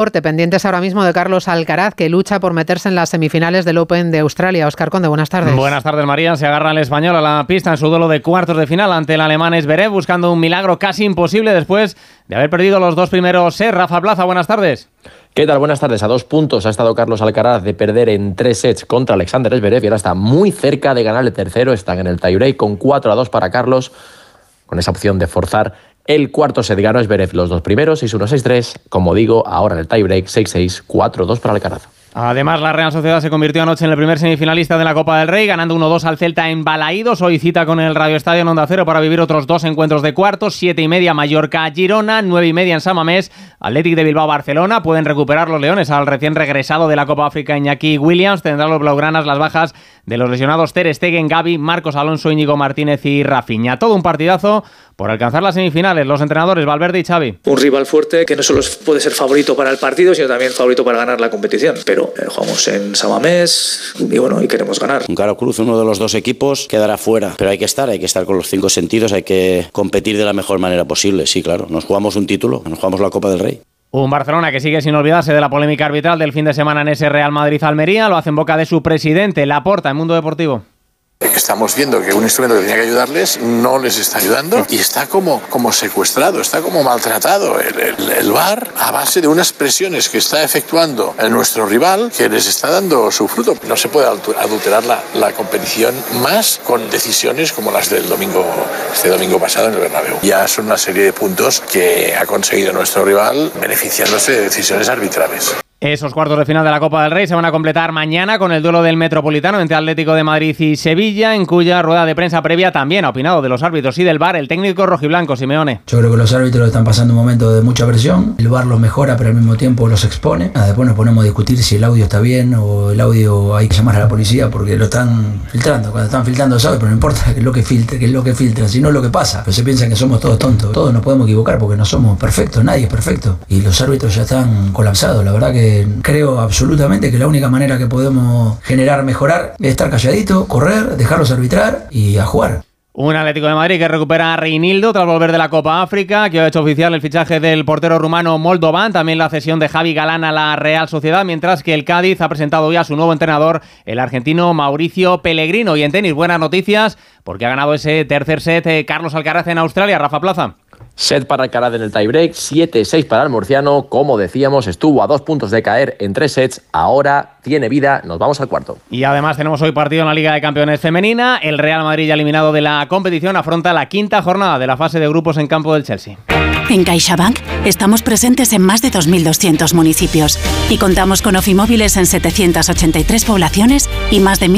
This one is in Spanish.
pendientes ahora mismo de Carlos Alcaraz, que lucha por meterse en las semifinales del Open de Australia. Oscar Conde, buenas tardes. Buenas tardes, María. Se agarra el español a la pista en su duelo de cuartos de final ante el alemán Esberev, buscando un milagro casi imposible después de haber perdido los dos primeros sets. Rafa Plaza, buenas tardes. ¿Qué tal? Buenas tardes. A dos puntos ha estado Carlos Alcaraz de perder en tres sets contra Alexander Esberev y ahora está muy cerca de ganar el tercero. Están en el tiebreak con 4 a 2 para Carlos, con esa opción de forzar el cuarto set ganó Esberev los dos primeros, 6-1, 6-3. Como digo, ahora en el tiebreak, 6-6, 4-2 para Alcaraz. Además, la Real Sociedad se convirtió anoche en el primer semifinalista de la Copa del Rey, ganando 1-2 al Celta en Balaídos. Hoy cita con el Radio Estadio en Onda Cero para vivir otros dos encuentros de cuartos. Siete y media Mallorca-Girona, nueve y media en Samamés, Athletic de Bilbao-Barcelona. Pueden recuperar los Leones al recién regresado de la Copa África Iñaki Williams. Tendrán los Blaugranas las bajas de los lesionados Ter Stegen, Gaby, Marcos Alonso, Íñigo Martínez y Rafinha. Todo un partidazo por alcanzar las semifinales. Los entrenadores Valverde y Xavi. Un rival fuerte que no solo puede ser favorito para el partido, sino también favorito para ganar la competición. Pero eh, jugamos en Samamés y bueno, y queremos ganar. Un caro cruz, uno de los dos equipos quedará fuera, pero hay que estar, hay que estar con los cinco sentidos, hay que competir de la mejor manera posible. Sí, claro, nos jugamos un título, nos jugamos la Copa del Rey. Un Barcelona que sigue sin olvidarse de la polémica arbitral del fin de semana en ese Real Madrid-Almería, lo hace en boca de su presidente, Laporta, en Mundo Deportivo. Estamos viendo que un instrumento que tenía que ayudarles no les está ayudando y está como, como secuestrado, está como maltratado el, el, VAR a base de unas presiones que está efectuando nuestro rival que les está dando su fruto. No se puede adulterar la, la competición más con decisiones como las del domingo, este domingo pasado en el Bernabéu. Ya son una serie de puntos que ha conseguido nuestro rival beneficiándose de decisiones arbitrales. Esos cuartos de final de la Copa del Rey se van a completar mañana con el duelo del Metropolitano entre Atlético de Madrid y Sevilla, en cuya rueda de prensa previa también ha opinado de los árbitros y del VAR el técnico rojiblanco Simeone. Yo creo que los árbitros están pasando un momento de mucha presión, el VAR los mejora pero al mismo tiempo los expone. Después nos ponemos a discutir si el audio está bien o el audio hay que llamar a la policía porque lo están filtrando. Cuando están filtrando sabe, pero no importa qué es lo que filtre, qué es lo que filtra, sino lo que pasa. Pero se piensan que somos todos tontos. Todos nos podemos equivocar porque no somos perfectos, nadie es perfecto. Y los árbitros ya están colapsados. La verdad que creo absolutamente que la única manera que podemos generar, mejorar, es estar calladito, correr, dejarlos arbitrar y a jugar. Un Atlético de Madrid que recupera a Reinildo tras volver de la Copa África, que ha hecho oficial el fichaje del portero rumano Moldovan, también la cesión de Javi Galán a la Real Sociedad, mientras que el Cádiz ha presentado ya a su nuevo entrenador, el argentino Mauricio Pellegrino. Y en tenis, buenas noticias, porque ha ganado ese tercer set eh, Carlos Alcaraz en Australia, Rafa Plaza. Set para Alcaraz en el tiebreak, 7-6 para el murciano. Como decíamos, estuvo a dos puntos de caer en tres sets. Ahora tiene vida. Nos vamos al cuarto. Y además tenemos hoy partido en la Liga de Campeones Femenina. El Real Madrid ya eliminado de la competición afronta la quinta jornada de la fase de grupos en campo del Chelsea. En CaixaBank estamos presentes en más de 2.200 municipios y contamos con ofimóviles en 783 poblaciones y más de